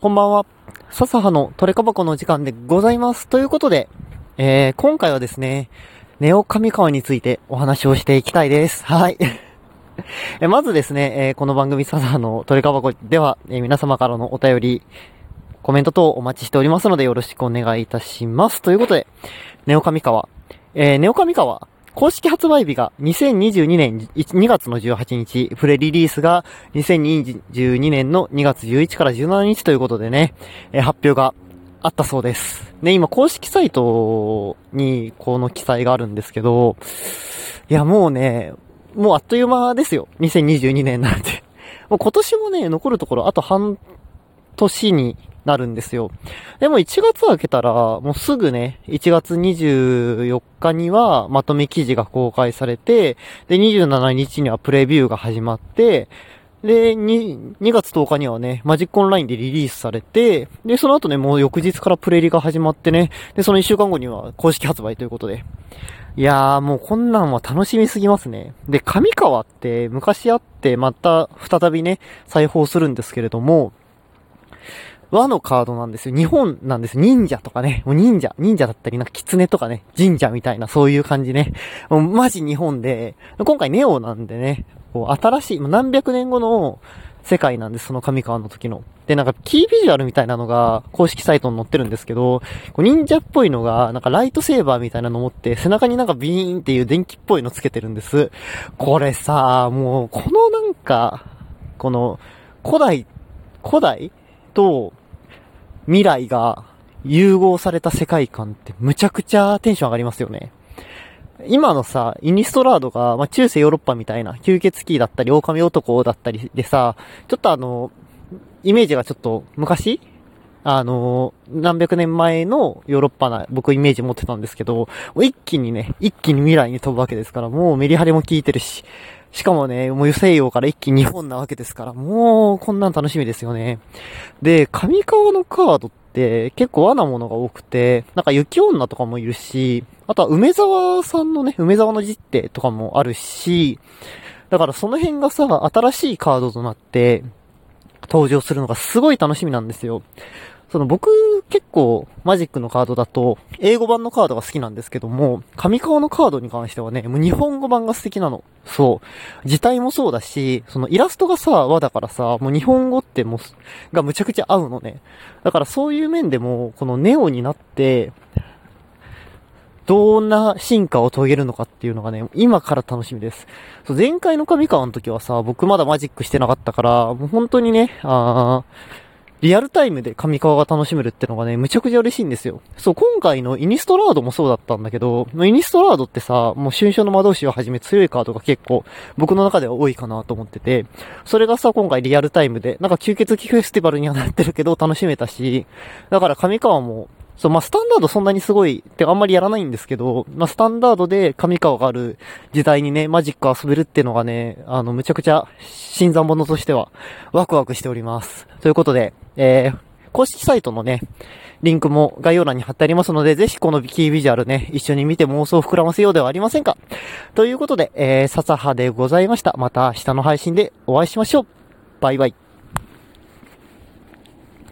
こんばんは。笹葉のトレカバコの時間でございます。ということで、えー、今回はですね、ネオ上川についてお話をしていきたいです。はい。えまずですね、えー、この番組笹葉のトレカバコでは、えー、皆様からのお便り、コメント等お待ちしておりますのでよろしくお願いいたします。ということで、ネオ上川。えー、ネオ上川、公式発売日が2022年2月の18日、プレリリースが2022年の2月11から17日ということでね、え、発表があったそうです。ね、今公式サイトにこの記載があるんですけど、いやもうね、もうあっという間ですよ。2022年なんて。もう今年もね、残るところあと半年になるんですよ。でも1月開けたら、もうすぐね、1月24日にはまとめ記事が公開されて、で、27日にはプレビューが始まって、で、2、2月10日にはね、マジックオンラインでリリースされて、で、その後ね、もう翌日からプレリが始まってね、で、その1週間後には公式発売ということで。いやー、もうこんなんは楽しみすぎますね。で、上川って昔あって、また再びね、再放するんですけれども、和のカードなんですよ。日本なんです。忍者とかね。もう忍者。忍者だったり、なんか狐とかね。神社みたいな、そういう感じね。もうマジ日本で、今回ネオなんでね、こう新しい、もう何百年後の世界なんです。その上川の時の。で、なんかキービジュアルみたいなのが公式サイトに載ってるんですけど、こう忍者っぽいのが、なんかライトセーバーみたいなの持って、背中になんかビーンっていう電気っぽいのつけてるんです。これさ、もう、このなんか、この、古代、古代と、未来が融合された世界観ってむちゃくちゃテンション上がりますよね。今のさ、イニストラードが、まあ、中世ヨーロッパみたいな、吸血鬼だったり、狼男だったりでさ、ちょっとあの、イメージがちょっと昔あの、何百年前のヨーロッパな、僕イメージ持ってたんですけど、一気にね、一気に未来に飛ぶわけですから、もうメリハリも効いてるし、しかもね、もう西洋から一気に日本なわけですから、もう、こんなん楽しみですよね。で、上川のカードって結構和なものが多くて、なんか雪女とかもいるし、あとは梅沢さんのね、梅沢の実手とかもあるし、だからその辺がさ、新しいカードとなって、登場するのがすごい楽しみなんですよ。その僕結構マジックのカードだと英語版のカードが好きなんですけども、上川のカードに関してはね、もう日本語版が素敵なの。そう。字体もそうだし、そのイラストがさ、和だからさ、もう日本語ってもう、がむちゃくちゃ合うのね。だからそういう面でも、このネオになって、どんな進化を遂げるのかっていうのがね、今から楽しみです。そう前回の上川の時はさ、僕まだマジックしてなかったから、もう本当にね、あー、リアルタイムで上川が楽しめるってのがね、むちゃくちゃ嬉しいんですよ。そう、今回のイニストラードもそうだったんだけど、イニストラードってさ、もう春章の魔導士をはじめ強いカードが結構、僕の中では多いかなと思ってて、それがさ、今回リアルタイムで、なんか吸血鬼フェスティバルにはなってるけど楽しめたし、だから上川もそう、まあ、スタンダードそんなにすごいってあんまりやらないんですけど、まあ、スタンダードで上川がある時代にね、マジック遊べるっていうのがね、あの、むちゃくちゃ新参者としてはワクワクしております。ということで、えー、公式サイトのね、リンクも概要欄に貼ってありますので、ぜひこのキービジュアルね、一緒に見て妄想を膨らませようではありませんか？ということで、えー、笹葉でございました。また明日の配信でお会いしましょう。バイバイ。